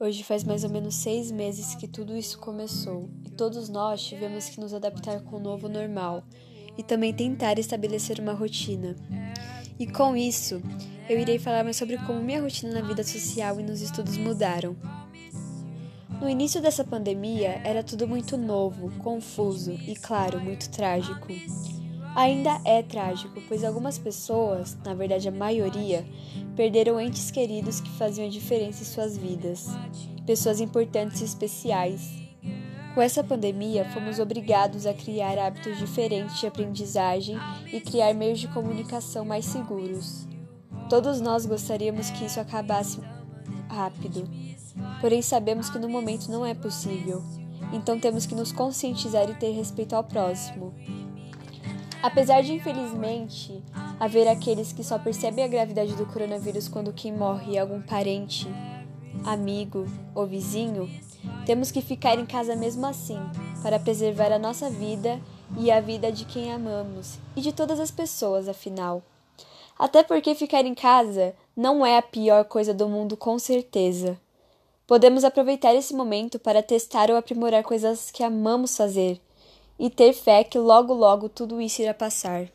Hoje faz mais ou menos seis meses que tudo isso começou e todos nós tivemos que nos adaptar com o novo normal e também tentar estabelecer uma rotina. E com isso, eu irei falar mais sobre como minha rotina na vida social e nos estudos mudaram. No início dessa pandemia, era tudo muito novo, confuso e, claro, muito trágico. Ainda é trágico, pois algumas pessoas, na verdade a maioria, perderam entes queridos que faziam a diferença em suas vidas, pessoas importantes e especiais. Com essa pandemia, fomos obrigados a criar hábitos diferentes de aprendizagem e criar meios de comunicação mais seguros. Todos nós gostaríamos que isso acabasse rápido, porém sabemos que no momento não é possível, então temos que nos conscientizar e ter respeito ao próximo. Apesar de, infelizmente, haver aqueles que só percebem a gravidade do coronavírus quando quem morre é algum parente, amigo ou vizinho, temos que ficar em casa mesmo assim, para preservar a nossa vida e a vida de quem amamos e de todas as pessoas, afinal. Até porque ficar em casa não é a pior coisa do mundo, com certeza. Podemos aproveitar esse momento para testar ou aprimorar coisas que amamos fazer e ter fé que logo logo tudo isso irá passar.